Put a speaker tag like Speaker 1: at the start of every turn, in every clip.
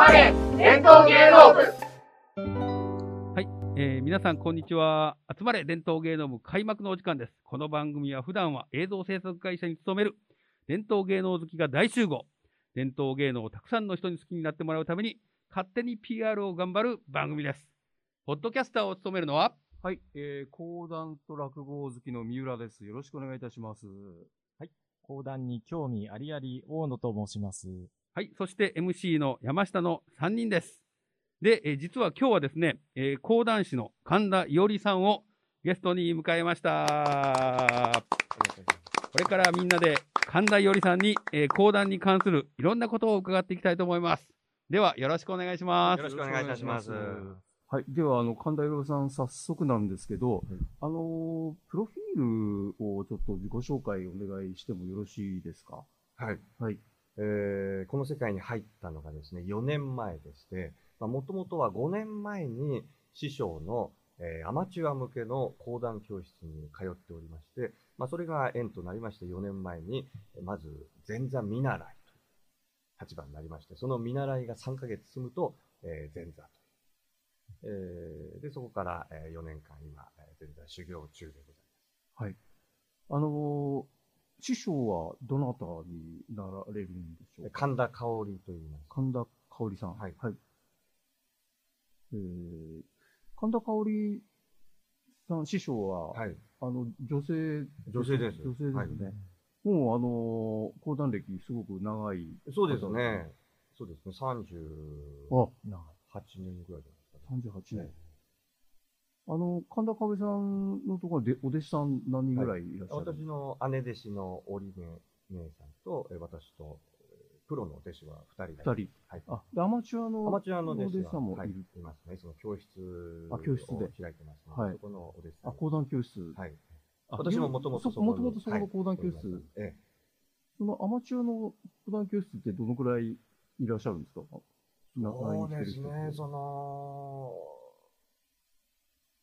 Speaker 1: まれ伝統芸能部
Speaker 2: えー皆さん、こんにちは。集まれ伝統芸能部開幕のお時間です。この番組は普段は映像制作会社に勤める伝統芸能好きが大集合。伝統芸能をたくさんの人に好きになってもらうために、勝手に PR を頑張る番組です。ポッドキャスターを務めるのは、
Speaker 3: はい、えー、講談と落語好きの三浦です。よろしくお願いいたします。
Speaker 4: 講談に興味ありあり大野と申します。
Speaker 2: はい、そして MC の山下の3人です。で、えー実は今日はですね、えー講談師の神田伊織さんをゲストに迎えました。これからみんなで神田伊織さんに、えー講談に関するいろんなことを伺っていきたいと思います。では、よろしくお願いします
Speaker 5: よろ。しくお願いいたします。
Speaker 3: はい、では、あの、神田洋さん、早速なんですけど、あのー、プロフィールをちょっと自己紹介お願いしてもよろしいですか？
Speaker 5: はい。
Speaker 3: はい。
Speaker 5: えーこの世界に入ったのがですね、4年前でして、もともとは5年前に師匠の、えーアマチュア向けの講談教室に通っておりまして、まあ、それが縁となりまして4年前に、まず前座見習いという立場になりまして、その見習いが3ヶ月済むと、えー前座と。えーで、そこから、4年間今、前座修行中でございます。
Speaker 3: はい。あのー、師匠はどなたになられるんでしょうか？
Speaker 5: 神田香織と言います。
Speaker 3: 神田香織さん。
Speaker 5: はい
Speaker 3: えー、神田香織さん、師匠は、
Speaker 5: はい。
Speaker 3: あの、女性、
Speaker 5: 女性です
Speaker 3: 女性ですよね。
Speaker 5: はい
Speaker 3: もう、あのー、講談歴すごく長い。
Speaker 5: そうですね。そうですね。38
Speaker 3: あ、
Speaker 5: 年ぐらいじゃないですかね。
Speaker 3: 38年。あの、神田香織さんのところでお弟子さん何人ぐらいいらっしゃる、
Speaker 5: 私の姉弟子の織目姉さんと、え私と、えプロの弟子は2人がい
Speaker 3: 二人。
Speaker 5: はい。
Speaker 3: あ、でアマチュアの、
Speaker 5: アマチュアの弟子
Speaker 3: お弟子さんもいる
Speaker 5: はい、いますね。その教室
Speaker 3: あ教室で
Speaker 5: を開いてますので、
Speaker 3: はい
Speaker 5: そこのお弟子さん。
Speaker 3: あ、講談教室。
Speaker 5: はい。
Speaker 3: あ
Speaker 5: 私ももともと
Speaker 3: そもともとそこの講談教室。
Speaker 5: ええ。
Speaker 3: そのアマチュアの講談教室ってどのくらいいらっしゃるんですか？
Speaker 5: そうですね、その、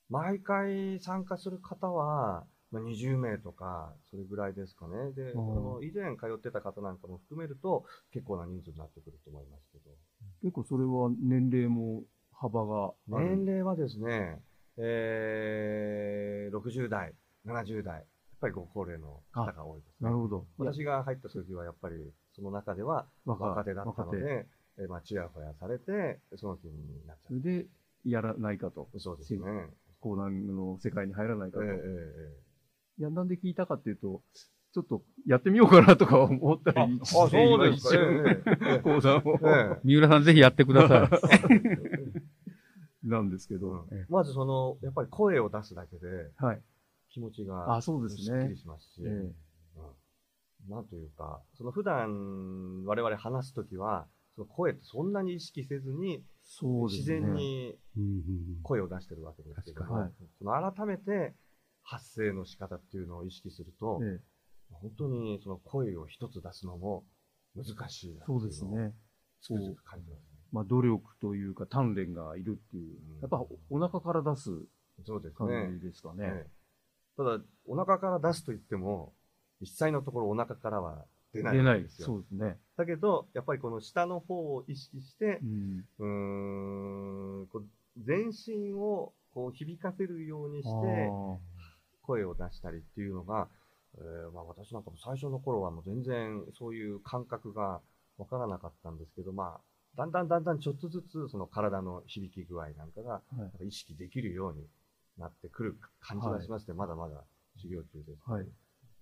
Speaker 5: 毎回参加する方は、まあ、20名とか、それぐらいですかね。で、
Speaker 3: あ
Speaker 5: の以前通ってた方なんかも含めると、結構な人数になってくると思いますけど。
Speaker 3: 結構それは年齢も幅が。
Speaker 5: 年齢はですね、えー、60代、70代、やっぱりご高齢の方が多いですね。
Speaker 3: なるほど。
Speaker 5: 私が入った時はやっぱりその中では
Speaker 3: 若
Speaker 5: 若手だったので、えーまあ、ちやほやされて、その気になっちゃ
Speaker 3: それでやらないかと。
Speaker 5: う。そうですね。
Speaker 3: 講談の世界に入らないかと。
Speaker 5: えええ
Speaker 3: いや、なんで聞いたかっていうと、ちょっとやってみようかなとか思ったり
Speaker 5: えええあ、そうですか。
Speaker 3: 講談を、
Speaker 5: ええ
Speaker 2: 三浦さんぜひやってください。
Speaker 3: なんですけど。
Speaker 5: うんまずその、やっぱり声を出すだけで
Speaker 3: はい。
Speaker 5: 気持ちが
Speaker 3: あ、そうです
Speaker 5: すっきり
Speaker 3: ね。
Speaker 5: しますし、なんというか、その普段我々話すときは、その声ってそんなに意識せずに、自
Speaker 3: そうですね。
Speaker 5: 然に声を出してるわけですけど
Speaker 3: はい
Speaker 5: その改めて発声の仕方っていうのを意識すると、
Speaker 3: ええ
Speaker 5: 本当にその声を一つ出すのも難しいなってい
Speaker 3: そうです
Speaker 5: のを
Speaker 3: ね。
Speaker 5: つくづく感じますね。
Speaker 3: まあ、努力というか、鍛錬がいるっていう
Speaker 5: うん。
Speaker 3: やっぱおお腹から出す
Speaker 5: そうです
Speaker 3: 感
Speaker 5: ね
Speaker 3: じ。ですかね。
Speaker 5: ええただ、お腹から出すと言っても、実際のところお腹からは出ない
Speaker 3: 出ない。
Speaker 5: んですよ。
Speaker 3: そうですね。
Speaker 5: だけど、やっぱりこの下の方を意識して
Speaker 3: う、ん。
Speaker 5: うーん、こう全身をこう響かせるようにして、
Speaker 3: あ
Speaker 5: 声を出したりっていうのが、えーまあ、私なんかも最初の頃はもう全然そういう感覚がわからなかったんですけど、まあ、だんだんだんだんちょっとずつその体の響き具合なんかが意識できるようになってくる感じがしまして、まだまだ修行中です。
Speaker 3: はい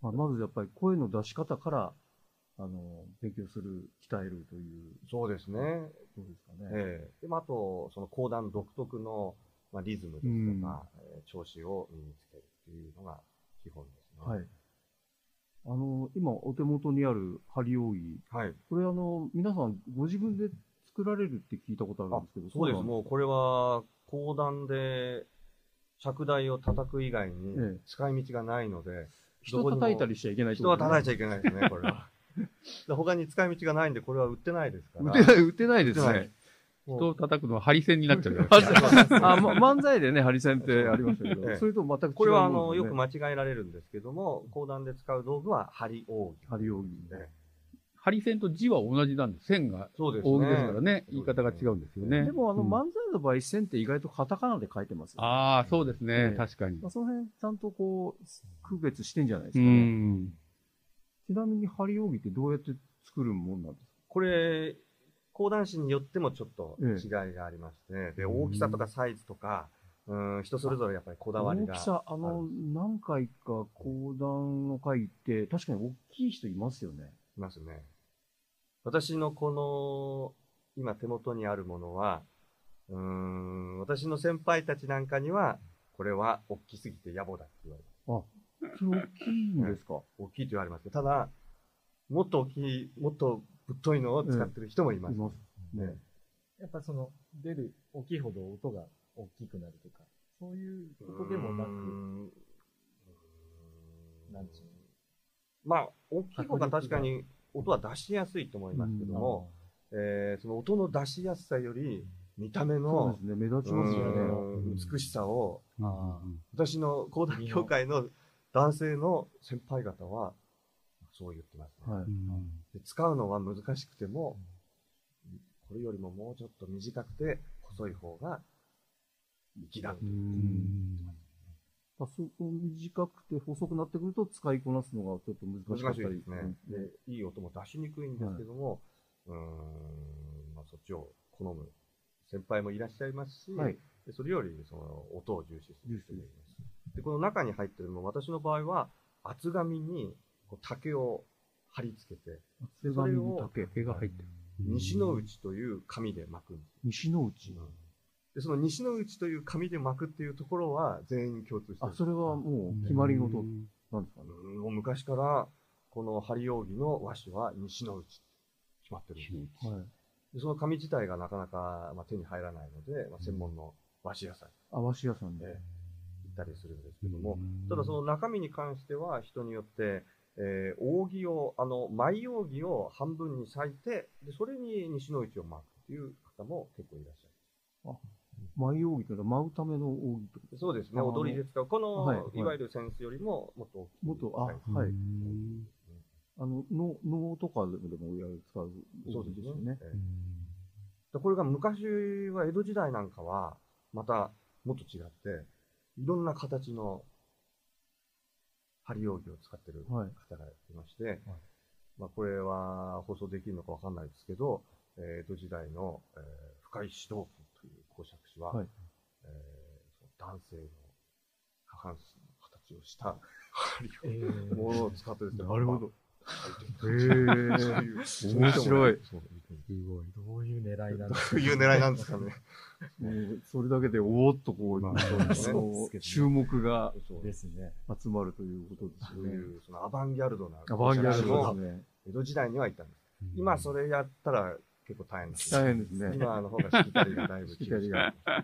Speaker 3: まあ、まずやっぱり声の出し方から、あの、勉強する、鍛えるという
Speaker 5: そうですね。
Speaker 3: ことですかね。
Speaker 5: ええでまあ、あと、その講談独特の、まあ、リズムですとか、えー調子を身につけるっていうのが基本ですね。
Speaker 3: はい。あの、今お手元にある針扇、
Speaker 5: はい。
Speaker 3: これあの、皆さんご自分で作られるって聞いたことあるんですけど、
Speaker 5: そうです。もうこれは、講談で尺台を叩く以外に
Speaker 3: ええ
Speaker 5: 使い道がないので、
Speaker 3: 人叩いたりしちゃいけない
Speaker 5: 人は叩いちゃ
Speaker 3: い
Speaker 5: いけないですね、これは。で他に使い道がないんで、これは売ってないですから。
Speaker 3: 打てない、打てないですね
Speaker 2: 人を叩くのはハリセンになっちゃうよ。
Speaker 3: あ、ま、漫才でね、ハリセンってありましたけど、
Speaker 5: ええ
Speaker 3: それと全く違う
Speaker 5: これはあの、よく間違えられるんですけども、講談で使う道具は針扇。
Speaker 3: 針扇。
Speaker 5: ええ
Speaker 2: 針線と字は同じなんです。線が
Speaker 5: そうですね。
Speaker 2: 扇ですからね、言い方が違うんですよね。
Speaker 3: でも、あの、
Speaker 2: うん
Speaker 3: 漫才の場合、線って意外とカタカナで書いてますよね。
Speaker 2: ああ、そうですね、
Speaker 3: ええ
Speaker 2: 確かに
Speaker 3: ま。あ、その辺、ちゃんとこう、区別してんじゃないです
Speaker 2: う
Speaker 3: かね。
Speaker 2: ん。
Speaker 3: ちなみに、針扇ってどうやって作るもんなんですか？
Speaker 5: これ、講談師によってもちょっと
Speaker 3: ええ
Speaker 5: 違いがありまして、で、
Speaker 2: うん
Speaker 5: 大きさとかサイズとか、うん、人それぞれやっぱりこだわりが。
Speaker 3: 大きさ、あの、何回か講談の会って、確かに大きい人いますよね。
Speaker 5: いますね。私のこの、今手元にあるものは、うーん、私の先輩たちなんかには、これは大きすぎて野暮だって言われます。
Speaker 3: 大きいんですか、
Speaker 5: 大きいと言われますけど、ただ、もっと大きい、もっとぶっといのを使ってる人もいます。
Speaker 3: いますね。
Speaker 4: やっぱその、出る、大きいほど音が大きくなるとか、そういうことでもなく、なんちゅう
Speaker 5: まあ、大きい方が確かに音は出しやすいと思いますけども、えーその音の出しやすさより、見た目の
Speaker 3: ですね。目立ちますよね。
Speaker 5: うん美しさを、
Speaker 4: あ
Speaker 5: 私の講談協会の男性の先輩方は、そう言ってますね。
Speaker 3: はい。
Speaker 5: で使うのは難しくても、これよりももうちょっと短くて細い方が粋だ。
Speaker 3: あそこ短くて細くなってくると使いこなすのがちょっと難しかったり
Speaker 5: ですね。で、いい音も出しにくいんですけども、うーん、まあ、そっちを好む先輩もいらっしゃいますし、
Speaker 3: はい。
Speaker 5: でそれよりその音を重視する人もいます。で、この中に入ってるのも、私の場合は厚紙にこう竹を貼り付けて、
Speaker 3: 手紙に竹。
Speaker 2: 毛が入ってる。
Speaker 5: 西の内という紙で巻くんです。
Speaker 3: 西の内。
Speaker 5: で、その西の内という紙で巻くっていうところは全員共通してる
Speaker 3: あ、それはもう決まり事なんですかね？
Speaker 5: うんもう昔から、この針扇の和紙は西の内決まってるんです。
Speaker 3: はい。
Speaker 5: でその紙自体がなかなか、まあ、手に入らないので、まあ、専門の和紙屋さん
Speaker 3: あわし屋さんで。
Speaker 5: で行ったりするんですけども、ただその中身に関しては人によって、えー扇を、あの、舞扇を半分に裂いて、で、それに西の内を巻くっていう方も結構いらっしゃる。
Speaker 3: 舞扇というのは舞うための扇と
Speaker 5: そうですね、踊りで使う。この、
Speaker 3: はいはい
Speaker 5: いわゆる扇子よりももっと大きい。
Speaker 3: もっと、あ、
Speaker 5: はい
Speaker 3: はい。あの、能、能とかでも使う
Speaker 5: そうですね
Speaker 3: 扇ですよね。。
Speaker 5: ええでこれが昔は江戸時代なんかは、またもっと違って、いろんな形の針扇を使ってる方
Speaker 3: はい。
Speaker 5: がいまして、まあこれは放送できるのかわかんないですけど、えー江戸時代の、えー深井指導君という公爵士は、
Speaker 3: はい。
Speaker 5: えーその男性の下半身の形をした針
Speaker 4: えー。
Speaker 5: を、ものを使ってですね、
Speaker 3: なるほど。
Speaker 5: へ
Speaker 3: へー。面白い。
Speaker 5: そう
Speaker 2: すごい。
Speaker 4: どういう狙いなん
Speaker 5: ど
Speaker 4: だ
Speaker 5: ういう狙いなんですかね。
Speaker 3: もうそれだけでおーっとこう、
Speaker 5: まあそうですね
Speaker 3: 注目が
Speaker 5: そう
Speaker 4: ですね。
Speaker 3: 集まるということですよね。
Speaker 5: そういう、そのアバンギャルドな。
Speaker 3: アバンギャルドです
Speaker 5: も
Speaker 3: ね。
Speaker 5: 江戸時代にはいたんです。今それやったら結構大変です。
Speaker 3: 大変ですね。
Speaker 5: 今の方がしきたりがだいぶ
Speaker 3: しきたりが。
Speaker 5: だか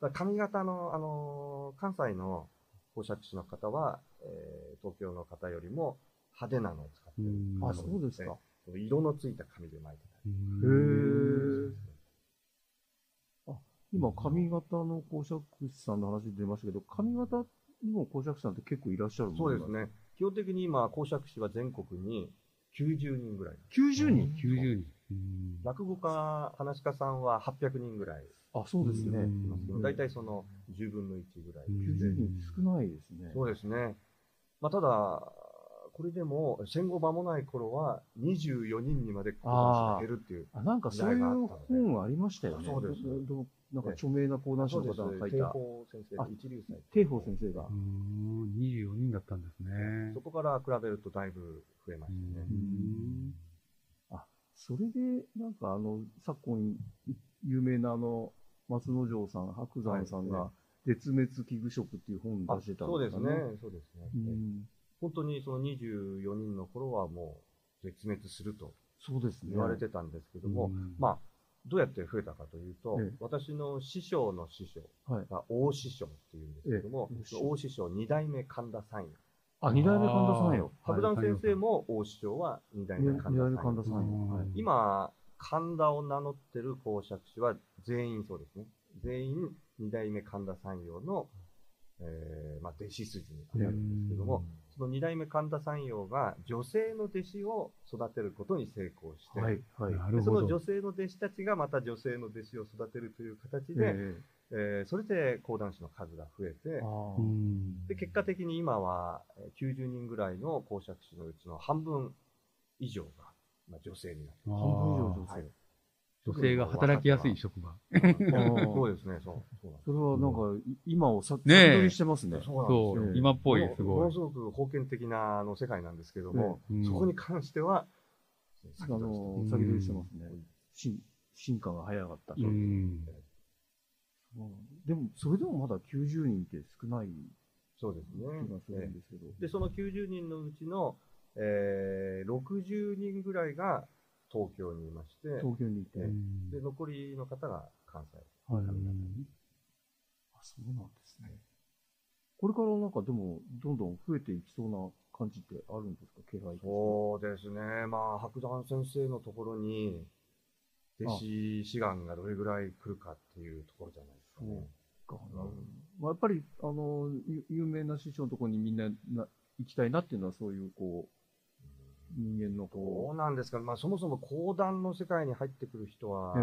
Speaker 5: ら髪型の、あのー関西の公爵士の方は、えー東京の方よりも派手なのを使ってる。
Speaker 3: あ、そうですか。
Speaker 5: 色のついた紙で巻いてたり。
Speaker 3: へー。今、髪型の公爵士さんの話出ましたけど、髪型にも公爵士さんって結構いらっしゃるもん
Speaker 5: そうですね。基本的に今、公爵士は全国に90人ぐらい。
Speaker 3: 90人
Speaker 2: ？90人。
Speaker 5: 落語家、話し家さんは800人ぐらい
Speaker 3: あ、そうですね。
Speaker 5: 大体その10分の1ぐらい。
Speaker 3: 90人少ないですね。
Speaker 5: そうですね。まあ、ただ、これでも戦後間もない頃は24人にまで減るっていう。
Speaker 3: あ、なんかそういう本ありましたよね。
Speaker 5: そうです
Speaker 3: なんか著名な講談師の方が書い
Speaker 5: 定
Speaker 3: た、
Speaker 5: 法先生
Speaker 3: あ、
Speaker 5: 一流祭。
Speaker 3: 定法先生が。
Speaker 2: 24人だったんですね
Speaker 5: そ。こから比べるとだいぶ増えましたね。
Speaker 3: うんあ、それで、なんかあの、昨今、有名なあの、松之丞さん、白山さん
Speaker 5: は
Speaker 3: が、絶滅危惧食っていう本
Speaker 5: あ
Speaker 3: 出してたん
Speaker 5: そうですね。。そうですね。
Speaker 3: うん
Speaker 5: 本当にその24人の頃はもう絶滅すると
Speaker 3: そうですね。
Speaker 5: 言われてたんですけども、
Speaker 2: うん
Speaker 5: まあ、どうやって増えたかというと、
Speaker 3: ええ
Speaker 5: 私の師匠の師匠
Speaker 3: はい。
Speaker 5: が大師匠っていうんですけども、
Speaker 3: え
Speaker 5: 大師匠二代目神田三夜。
Speaker 3: あ、二代目神田さんよ。
Speaker 5: 白山先生も大師匠は二代目
Speaker 3: 二
Speaker 5: 神田
Speaker 3: 代目神田。さんよ。はい
Speaker 5: 今、神田を名乗ってる公爵士は全員そうですね。全員二代目神田三陽の、えーまあ、弟子筋に当たるんですけども、そその二代目神田山陽が女性の弟子を育てることに成功して、
Speaker 3: はい、はい。
Speaker 2: なるほど。
Speaker 5: でその女性の弟子たちがまた女性の弟子を育てるという形で、
Speaker 3: え
Speaker 5: えーそれで講談師の数が増えてで結果的に今はえー90人ぐらいの講釈師のうちの半分以上が、まあ、女性になって
Speaker 2: あ
Speaker 3: 半分以上
Speaker 2: ー
Speaker 3: 女性。
Speaker 2: 女性が働きやすい職場。
Speaker 5: そうですね、そう。そ
Speaker 3: れはなんか、い今をさ、
Speaker 2: ね
Speaker 3: 取りしてますね。
Speaker 5: そう。
Speaker 2: 今っぽい、すごい
Speaker 5: ものす。ごく封建的なあの世界なんですけども、
Speaker 2: うん
Speaker 5: そこに関しては、
Speaker 3: あの、
Speaker 2: うん
Speaker 3: 先取りしてますね。進進化が早かった。
Speaker 2: うん。
Speaker 3: うんでも、それでもまだ90人って少ない
Speaker 5: そうですね
Speaker 3: 気がするんですけど。
Speaker 5: で、その90人のうちの、えー、60人ぐらいが東京にいまして、
Speaker 3: 東京にいて。
Speaker 5: で、残りの方が関西。
Speaker 3: はい。
Speaker 2: うん
Speaker 3: あ、そうなんですね。これからなんかでも、どんどん増えていきそうな感じってあるんですか？気配
Speaker 5: そうですね。まあ、白山先生のところに、弟子志願がどれぐらい来るかっていうところじゃないですかね。
Speaker 3: かなまあ、やっぱり、あの、ゆ有名な師匠のところにみんなな行きたいなっていうのは、そういう、こう、人間の
Speaker 5: ど
Speaker 3: こ
Speaker 5: う。なんですか、まあ、そもそも講談の世界に入ってくる人は、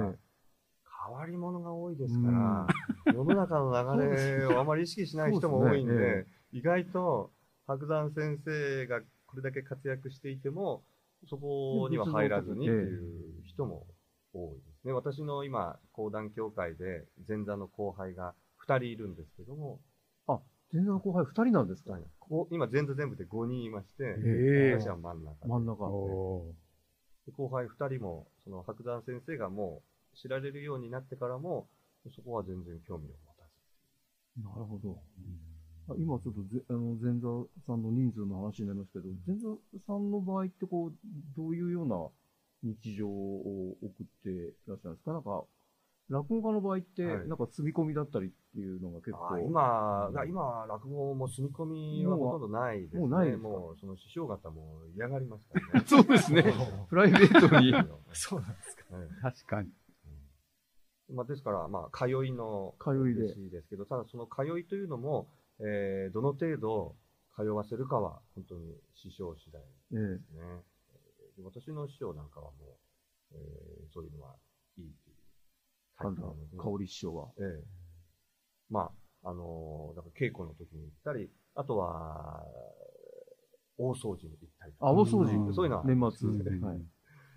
Speaker 5: 変わり者が多いですから、世の中の流れをあまり意識しない人も多いんで、
Speaker 3: ですね。
Speaker 5: 意外と白山先生がこれだけ活躍していても、そこには入らずにっていう人も多いですね。私の今、講談協会で前座の後輩が2人いるんですけども、
Speaker 3: え全然後輩2人なんですか
Speaker 5: こう今前座全部で5人いまして、
Speaker 2: ええ
Speaker 5: 私は真ん中で
Speaker 3: 真ん中。
Speaker 5: 後輩2人も、その白山先生がもう知られるようになってからも、そこは全然興味を持たず。
Speaker 3: なるほど。あ今ちょっとぜあの前座さんの人数の話になりますけど、前座さんの場合ってこう、どういうような日常を送っていらっしゃるんですか？なんか、落語家の場合って、
Speaker 5: はい
Speaker 3: なんか住み込みだったりっていうのが結構。
Speaker 5: あ今、が今は落語も住み込みはほとんどないですね。
Speaker 3: もうない
Speaker 5: もうその師匠方も嫌がりますからね。
Speaker 2: そうですね。プライベートに。
Speaker 4: そうなんですか。
Speaker 5: はい
Speaker 2: 確かに。
Speaker 5: まあ、ですから、まあ、通いの
Speaker 3: 通いで
Speaker 5: 弟子ですけど、ただその通いというのも、えーどの程度通わせるかは本当に師匠次第
Speaker 3: ええ
Speaker 5: ですね。で私の師匠なんかはもう、えーそういうのは
Speaker 3: 神田。香織師匠は。
Speaker 5: ええ。まあ、あのーだから稽古の時に行ったり、あとは、大掃除に行ったりとか
Speaker 3: あ、大掃
Speaker 2: うん
Speaker 3: 除。
Speaker 5: そういうのは
Speaker 3: 年末。
Speaker 2: うん
Speaker 3: はい。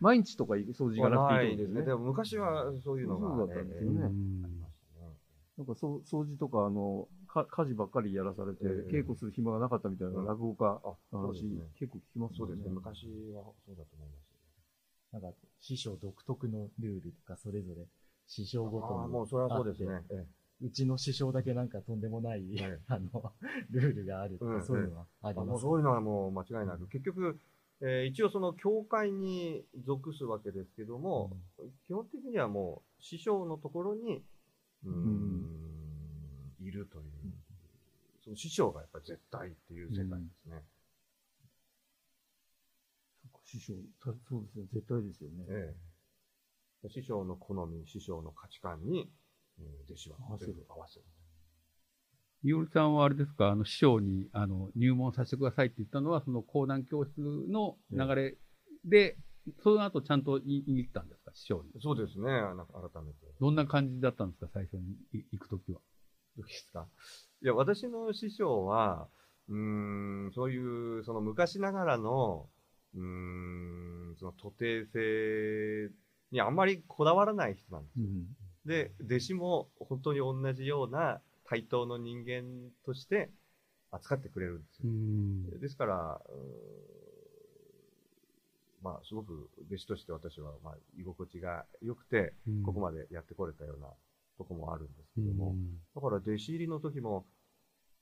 Speaker 3: 毎日とか掃除がなくていい
Speaker 5: ですね。でも昔はそういうのが、
Speaker 3: そうだったんですよね
Speaker 5: ええありましたね。
Speaker 3: なんかそう掃除とか、あの、か家事ばっかりやらされて、
Speaker 5: ええ
Speaker 3: 稽古する暇がなかったみたいな
Speaker 5: うん
Speaker 3: 落語家
Speaker 5: あ、
Speaker 3: の話。結構聞きますよ
Speaker 5: そうですね。昔はそうだと思います。
Speaker 4: なんか、師匠独特のルールとか、それぞれ、師匠ごとに。
Speaker 5: ああ、もうそれはそうですね。え
Speaker 4: うちの師匠だけなんかとんでもない、
Speaker 5: はい
Speaker 4: あの、ルールがあるとか、
Speaker 5: うん
Speaker 4: そういうのはあります。
Speaker 5: そういうのはもう間違いなく。結局、えー一応その教会に属すわけですけども、基本的にはもう師匠のところに、うーん、いるという、その師匠がやっぱり絶対っていう世界ですね。
Speaker 3: 師匠、たそうですね、絶対ですよね。
Speaker 5: ええ師匠の好み、師匠の価値観に、えー弟子は
Speaker 3: 合わせる
Speaker 5: 合わせる。
Speaker 2: いおりさんはあれですか、あの、師匠に、あの、入門させてくださいって言ったのは、その講談教室の流れで、その後ちゃんと言いに行ったんですか、師匠に。
Speaker 5: そうですね、なんか改めて。
Speaker 2: どんな感じだったんですか、最初にい行くときは。
Speaker 5: どうですか？いや、私の師匠は、うーん、そういう、その昔ながらの、うーん、その徒弟性にあんまりこだわらない人なんですよ。
Speaker 3: うん。
Speaker 5: で、弟子も本当に同じような対等の人間として扱ってくれるんですよ。
Speaker 2: ん。
Speaker 5: ですから、まあ、すごく弟子として私は、まあ、居心地が良くて、ここまでやってこれたようなとこもあるんですけども、だから弟子入りの時も、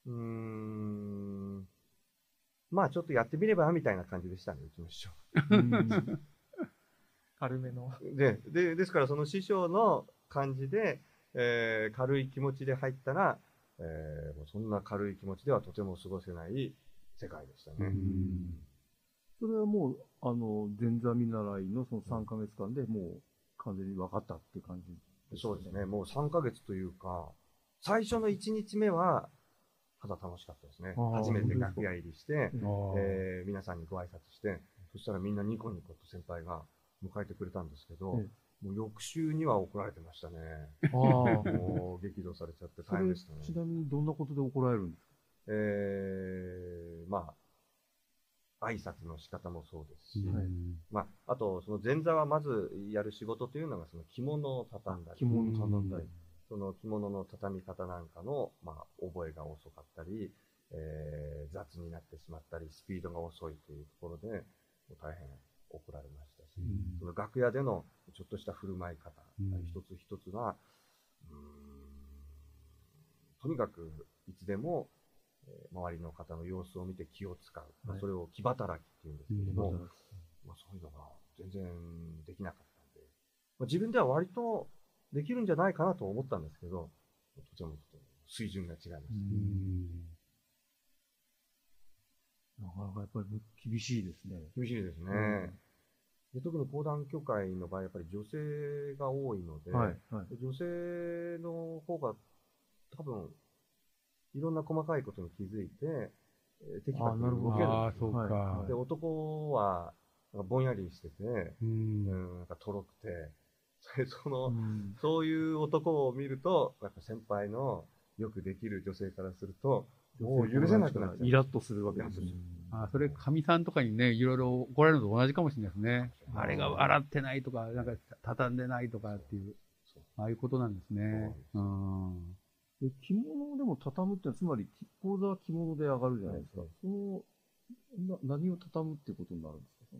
Speaker 5: うーん、まあちょっとやってみればみたいな感じでしたね、うちの師匠。
Speaker 3: うん
Speaker 4: 軽めの。
Speaker 5: で、で、ですからその師匠の感じで、えー軽い気持ちで入ったら、えーもうそんな軽い気持ちではとても過ごせない世界でしたね。
Speaker 3: それはもう、あの、前座見習いのその3ヶ月間でもう完全に分かったっていう感じ、
Speaker 5: そうですね、もう3ヶ月というか、最初の1日目は、ただ楽しかったですね。初めて楽屋入りして、えー皆さんにご挨拶して、そしたらみんなニコニコと先輩が迎えてくれたんですけど、
Speaker 3: え
Speaker 5: もう翌週には怒られてましたね。
Speaker 3: ああ。
Speaker 5: もう激怒されちゃって大変でしたね。
Speaker 3: ちなみにどんなことで怒られるんですか？
Speaker 5: えー、まあ、挨拶の仕方もそうですし、
Speaker 3: はい
Speaker 5: まあ、あと、その前座はまずやる仕事というのが、その着物を畳んだり、
Speaker 3: 着物頼んだり。
Speaker 5: その着物の畳み方なんかの、まあ、覚えが遅かったり、えー雑になってしまったり、スピードが遅いというところで、大変怒られましたその楽屋でのちょっとした振る舞い方、
Speaker 2: うん
Speaker 5: 一つ一つが、うーんとにかくいつでも、えー周りの方の様子を見て気を使う。まあ
Speaker 3: はい
Speaker 5: それを気働きっていうんですけれども、
Speaker 3: うん
Speaker 5: まあ、そういうのが全然できなかったんで、まあ、自分では割とできるんじゃないかなと思ったんですけど、とても水準が違いました。
Speaker 2: うん
Speaker 3: なかなかやっぱり厳しいですね。
Speaker 5: 厳しいですね。
Speaker 3: うん
Speaker 5: で特に講談協会の場合、やっぱり女性が多いので、
Speaker 3: はい。はい。
Speaker 5: 女性の方が多分、いろんな細かいことに気づいて、えーテキパキ
Speaker 3: あなるほど
Speaker 5: 動けるん
Speaker 2: あそうか。
Speaker 3: はい
Speaker 5: で、男は、なんかぼんやりしてて、
Speaker 2: う
Speaker 5: うん
Speaker 2: ん。
Speaker 5: なんかとろくて、それその、
Speaker 3: うん
Speaker 5: そういう男を見ると、やっぱ先輩のよくできる女性からすると、もう許せなくなっちゃう。
Speaker 3: イラッとするわけですよ。
Speaker 2: あーそれ、かみさんとかにね、いろいろ怒られるのと同じかもしれないですね。
Speaker 5: うん
Speaker 2: あれが洗ってないとか、なんか畳んでないとかっていう、ああいうことなんですね。うん。
Speaker 3: で着物でも畳むってのは、つまり、講座は着物で上がるじゃないですか。
Speaker 5: はい
Speaker 3: その、な何を畳むってことになるんですか？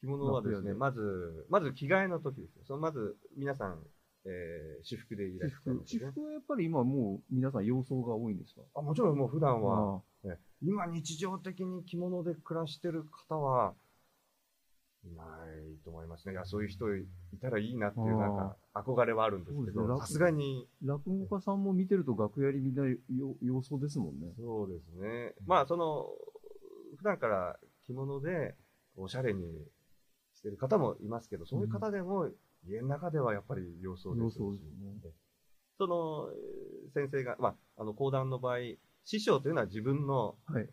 Speaker 5: 着物はですね、まず、まず着替えの時ですよ。そのまず、皆さん、えー、私服でいらっしゃいますね。
Speaker 3: 私服はやっぱり今もう皆さん洋装が多いんですか？
Speaker 5: あもちろんもう普段は、
Speaker 3: あ
Speaker 5: ね今日常的に着物で暮らしてる方は、いないと思いますね。いや、そういう人いたらいいなっていう、なんか、憧れはあるんですけど、さすがに、
Speaker 3: 落語家さんも見てると楽屋にみんなよ洋装ですもんね。
Speaker 5: そうですね。まあ、その、普段から着物でおしゃれにしてる方もいますけど、そういう方でも、家の中ではやっぱり洋装ですし
Speaker 3: ね。
Speaker 5: その、えー先生が、まあ、あの、講談の場合、師匠というのは自分の
Speaker 3: はい。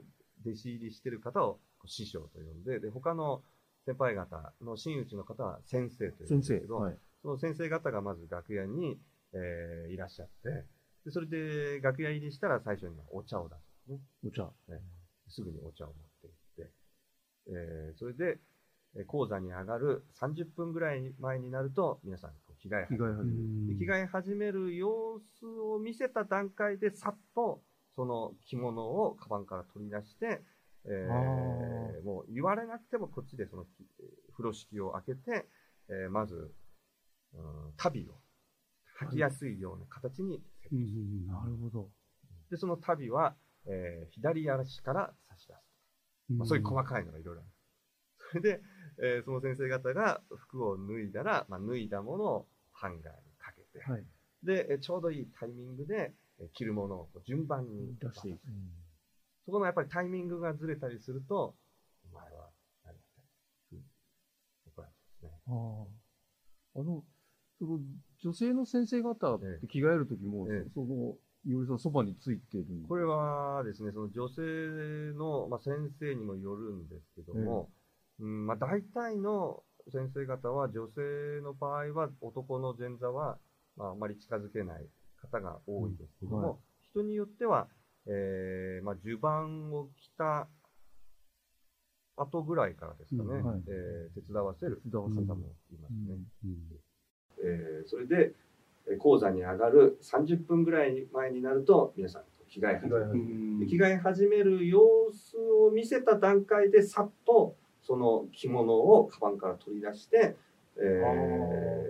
Speaker 5: 弟子入りしてる方を師匠と呼んで、で、他の先輩方の真打ちの方は先生と呼うん
Speaker 3: 先生。
Speaker 5: ですけど、
Speaker 3: はい。
Speaker 5: その先生方がまず楽屋に、えーいらっしゃって、でそれで楽屋入りしたら最初にお茶を出すね。
Speaker 3: お茶。
Speaker 5: すぐにお茶を持って行って、えーそれで、えー講座に上がる30分ぐらい前になると、皆さん着替え始める
Speaker 3: 着替え始める。
Speaker 5: 様子を見せた段階で、さっとその着物をカバンから取り出して、えー
Speaker 3: あ
Speaker 5: もう言われなくてもこっちでその風呂敷を開けて、えーまず、うん、旅を履きやすいような形にセット
Speaker 2: うん
Speaker 5: する、
Speaker 3: なるほど。
Speaker 5: で、その旅は、えー左足から差し出す。まあ、そういう細かいのがいろいろある。それで、えーその先生方が服を脱いだら、まあ、脱いだものをハンガーにかけて、
Speaker 3: はい。
Speaker 5: で、えーちょうどいいタイミングで、えー着るものを順番に
Speaker 3: 出していく。
Speaker 5: そこのやっぱりタイミングがずれたりすると、お前は何やってんの？うん怒られてますね。
Speaker 3: ああ。あの、その、女性の先生方って着替えるときも、
Speaker 5: ええ
Speaker 3: その、いおりさんそばについてるん
Speaker 5: これはですね、その女性の、まあ、先生にもよるんですけども、うん。まあ、大体の先生方は女性の場合は男の前座は、まあ、あまり近づけない方が多いですけども、
Speaker 3: うん。はい。
Speaker 5: 人によっては、えーまあ、襦袢を着た後ぐらいからですかね、
Speaker 3: うんはい。
Speaker 5: えー手伝わせる方もいますね。
Speaker 2: うん
Speaker 5: えーそれで、えー講座に上がる30分ぐらい前になると、皆さん着替え始める。で着替え始める様子を見せた段階でさっとその着物をカバンから取り出して、え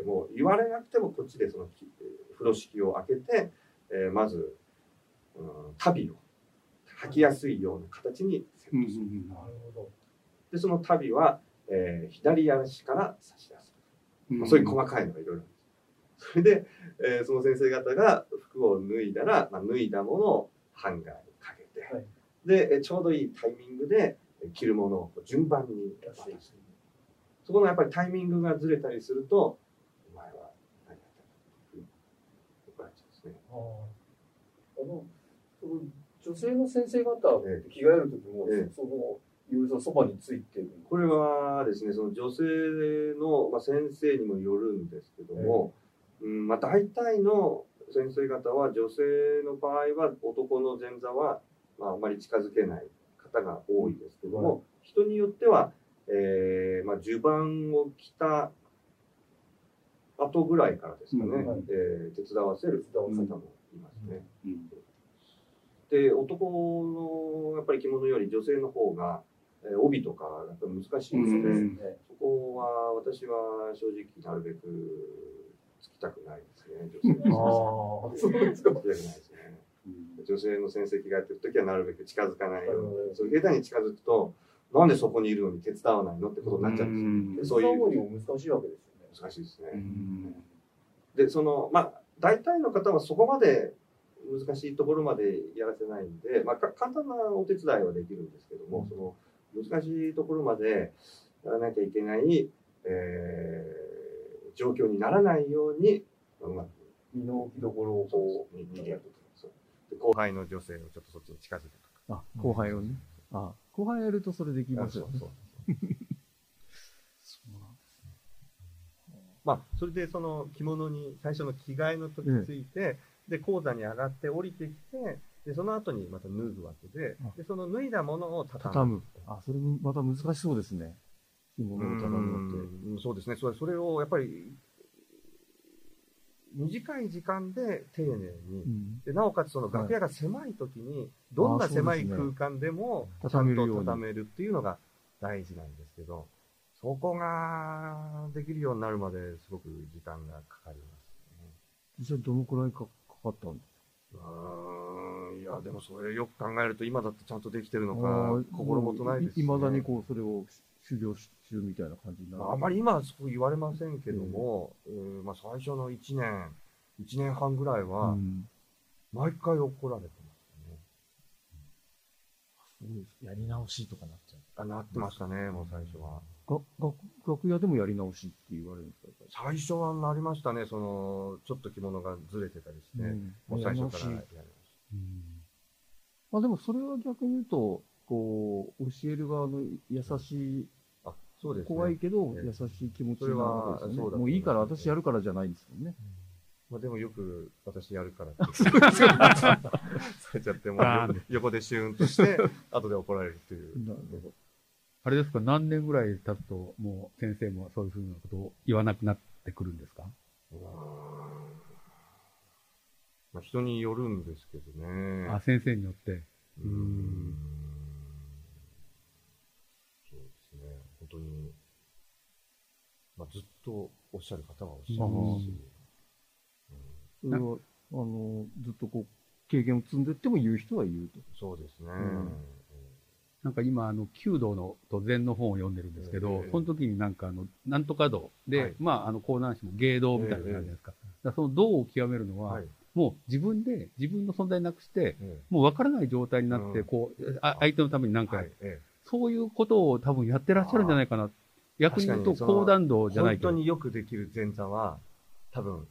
Speaker 5: ーもう言われなくてもこっちでそのき風呂敷を開けて、えーまず、うん、旅を履きやすいような形にセットする。
Speaker 4: なるほど。
Speaker 5: でその旅は、えー左足から差し出す。まあ、そういう細かいのがいろいろ。それで、えーその先生方が服を脱いだら、まあ、脱いだものをハンガーにかけて、
Speaker 4: はい
Speaker 5: で、えーちょうどいいタイミングでえー着るものを順番に出していく。そこのやっぱりタイミングがずれたりすると、お前は何やってんだって怒られちゃうんですね。
Speaker 6: 女性の先生方って着替える時も、
Speaker 5: ええ。
Speaker 6: その、いろいろそばについてる
Speaker 5: これはですね、その女性の、まあ、先生にもよるんですけども、うんまあ、大体の先生方は女性の場合は男の前座は、まあ、あまり近づけない方が多いですけども、人によっては、えーまあ、襦袢を着た後ぐらいからですかね、
Speaker 2: うん
Speaker 6: はい
Speaker 5: えー手伝わせる方もいますね。
Speaker 2: うん
Speaker 5: で男のやっぱり着物より女性の方が、えー帯とかやっぱり難しいので、
Speaker 2: うん
Speaker 6: ね。
Speaker 5: そこは私は正直なるべくつきたくないですね、女性
Speaker 6: あ
Speaker 5: の
Speaker 6: あ、そうですか。
Speaker 5: 女性の先生着替えてるときはなるべく近づかないよう
Speaker 6: うん
Speaker 5: に。そう下手に近づくと、なんでそこにいるのに手伝わないのってことになっちゃうんですよ。そういう
Speaker 6: 難しいわけですよね。
Speaker 5: 難しいですね。
Speaker 2: うん
Speaker 5: で、その、まあ、大体の方はそこまで難しいところまでやらせないんで、まあ、か簡単なお手伝いはできるんですけども、その難しいところまでやらなきゃいけない、えー状況にならないように、うまく
Speaker 6: 身の置きどころをこう、
Speaker 5: ににやると後輩の女性をちょっとそっちに近づけるとか。
Speaker 3: あ、後輩をね。あ、後輩やるとそれできますよね。
Speaker 5: そう
Speaker 3: そうなんですね
Speaker 5: まあ、それでその着物に最初の着替えの時ついて、で、講座に上がって降りてきて、で、その後にまた脱ぐわけで
Speaker 3: あ、
Speaker 5: で、その脱いだものを畳む。
Speaker 3: あ、それもまた難しそうですね。着物を畳むのって。
Speaker 5: うんそうですね。それそれをやっぱり、短い時間で丁寧に、
Speaker 3: うん。
Speaker 5: でなおかつその楽屋が狭い時に、どんな狭い空間でもちゃんと
Speaker 3: 畳める
Speaker 5: っていうのが大事なんですけど、そこができるようになるまですごく時間がかかりますね。
Speaker 3: 実際どのくらいかかかったんです
Speaker 5: うーんいや、でもそれよく考えると、今だってちゃんとできてるの
Speaker 3: か？
Speaker 5: か、心もとないですし、
Speaker 3: いまだにこう、それを修行し中みたいな感じになる。
Speaker 5: まああまり今はそう言われませんけども、うんまあ、最初の1年、1年半ぐらいうは、
Speaker 3: ん。
Speaker 5: 毎回怒られてましたね。
Speaker 4: やり直しとかなっちゃう。
Speaker 5: あなってましたね、もう最初は。
Speaker 3: が楽楽屋でもやり直しって言われるんですか？
Speaker 5: 最初はなりましたね、その、ちょっと着物がずれてたりして、
Speaker 3: りうん
Speaker 5: もう最初から
Speaker 3: やり直し
Speaker 5: やりまし
Speaker 3: まあでもそれは逆に言うと、こう、教える側の優しい、
Speaker 5: た。あ、そうですね。
Speaker 3: 怖いけど
Speaker 5: ええ
Speaker 3: 優しい気持ちな
Speaker 5: は
Speaker 3: わけもういいから私やるからじゃないんですもんね。
Speaker 5: まあ、でもよく私やるからって。されちゃって、も横横でシューンとして、後で怒られるっていう。
Speaker 3: なるほど。
Speaker 2: あれですか、何年ぐらい経つと、もう先生もそういうふうなことを言わなくなってくるんですか？
Speaker 5: まあ、人によるんですけどね。
Speaker 2: あ、先生によって。
Speaker 5: うーんそうですね。本当に、まあ、ずっとおっしゃる方はおっしゃいますし。
Speaker 3: それは、あの、ずっとこう、経験を積んでっても言う人は言うと。
Speaker 5: そうですね。
Speaker 3: ん。
Speaker 2: なんか今、あの、弓道のと禅の本を読んでるんですけど、
Speaker 5: ええ。
Speaker 2: その時になんかあの、なんとか道で、
Speaker 5: はい。
Speaker 2: まあ、あの、講談師も芸道みたいなのがあるじゃないですか。だその道を極めるのは、
Speaker 5: はい。
Speaker 2: もう自分で自分の存在なくして、
Speaker 5: え
Speaker 2: もう分からない状態になって、
Speaker 5: うん。
Speaker 2: こう、あ相手のために何かやる、
Speaker 5: えええ
Speaker 2: そういうことを多分やってらっしゃるんじゃないかな。逆に言うと、
Speaker 5: 確かにその
Speaker 2: 講談道じゃないけど。
Speaker 5: 本当によくできる前座は、多分、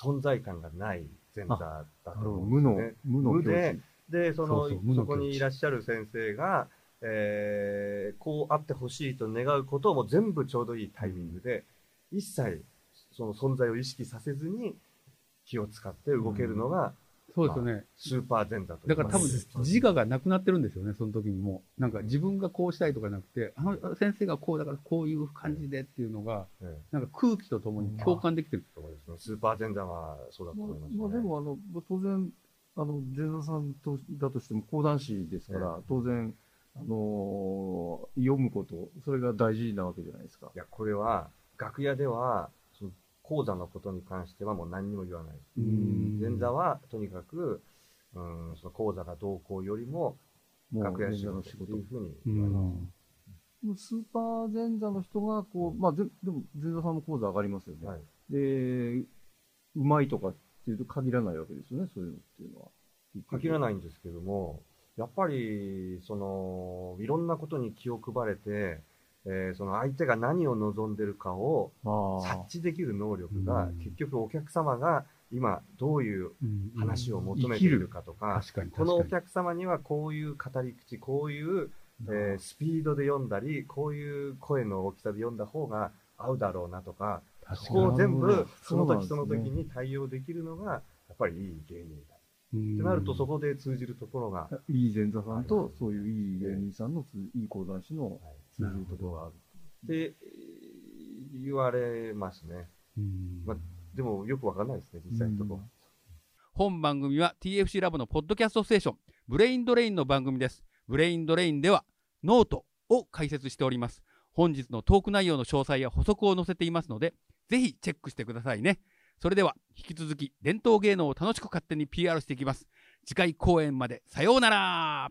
Speaker 5: 存在感がない前座だと思うん
Speaker 3: 無の
Speaker 5: ですよね。、
Speaker 3: 無の境
Speaker 5: 無で
Speaker 3: 地。
Speaker 5: で、その、
Speaker 2: そうそう無の境地
Speaker 5: そこにいらっしゃる先生が、えーこうあってほしいと願うことをもう全部ちょうどいいタイミングで、一切その存在を意識させずに気を使って動けるのが
Speaker 2: そうですよね。
Speaker 5: スーパー前座と
Speaker 2: だから多分
Speaker 5: 自
Speaker 2: 自我がなくなってるんですよね、その時にもう。なんか自分がこうしたいとかじゃなくて、あの先生がこうだからこういう感じでっていうのが、
Speaker 5: ええ
Speaker 2: なんか空気とともに共感できてる。
Speaker 5: そうですね。スーパー前座はそうだと
Speaker 3: まあ
Speaker 5: 思います、ね。
Speaker 3: まあでも、あの、当然、あの、前座さんとだとしても講談師ですから、当然、あのー読むこと、それが大事なわけじゃないですか。
Speaker 5: いや、これは、楽屋では、講座のことに関してはもう何にも言わない。
Speaker 3: うん
Speaker 5: 前座は、とにかく、うん、その講座がどうこうよりも、
Speaker 3: もう
Speaker 5: 楽屋
Speaker 3: 前
Speaker 5: 仕事って
Speaker 3: 座の仕事
Speaker 5: いうふうに
Speaker 2: う
Speaker 5: 言われます。
Speaker 2: ん。
Speaker 3: スーパー前座の人が、こう、まあ、ぜでも前座さんの講座上がりますよね。
Speaker 5: はい。
Speaker 3: で、うまいとかっていうと限らないわけですよね、そういうのっていうのは。
Speaker 5: 限らないんですけども、やっぱり、その、いろんなことに気を配れて、えーその相手が何を望んでるかを察知できる能力が
Speaker 2: うん。
Speaker 5: 結局お客様が今どういう
Speaker 2: うん。
Speaker 5: 話を求めているかとか、このお客様にはこういう語り口、こういう、えースピードで読んだり、こういう声の大きさで読んだ方が合うだろうなとか、
Speaker 2: に。
Speaker 5: そこを全部その時
Speaker 3: そ
Speaker 5: の時に対応できるのが、やっぱりいい芸人だ。
Speaker 2: に
Speaker 5: ってなると、そこで通じるところが、
Speaker 3: いい前座さんと、そういういい芸人さんのつ、いい講談師の通じるところがある。
Speaker 5: で、言われますね。
Speaker 2: うん
Speaker 5: まあでもよくわかんないですね、実際のところ。
Speaker 2: 本番組は TFC ラボのポッドキャストステーション、ブレインドレインの番組です。ブレインドレインでは、ノートを解説しております。本日のトーク内容の詳細や補足を載せていますので、ぜひチェックしてくださいね。それでは、引き続き伝統芸能を楽しく勝手に PR していきます。次回公演まで、さようなら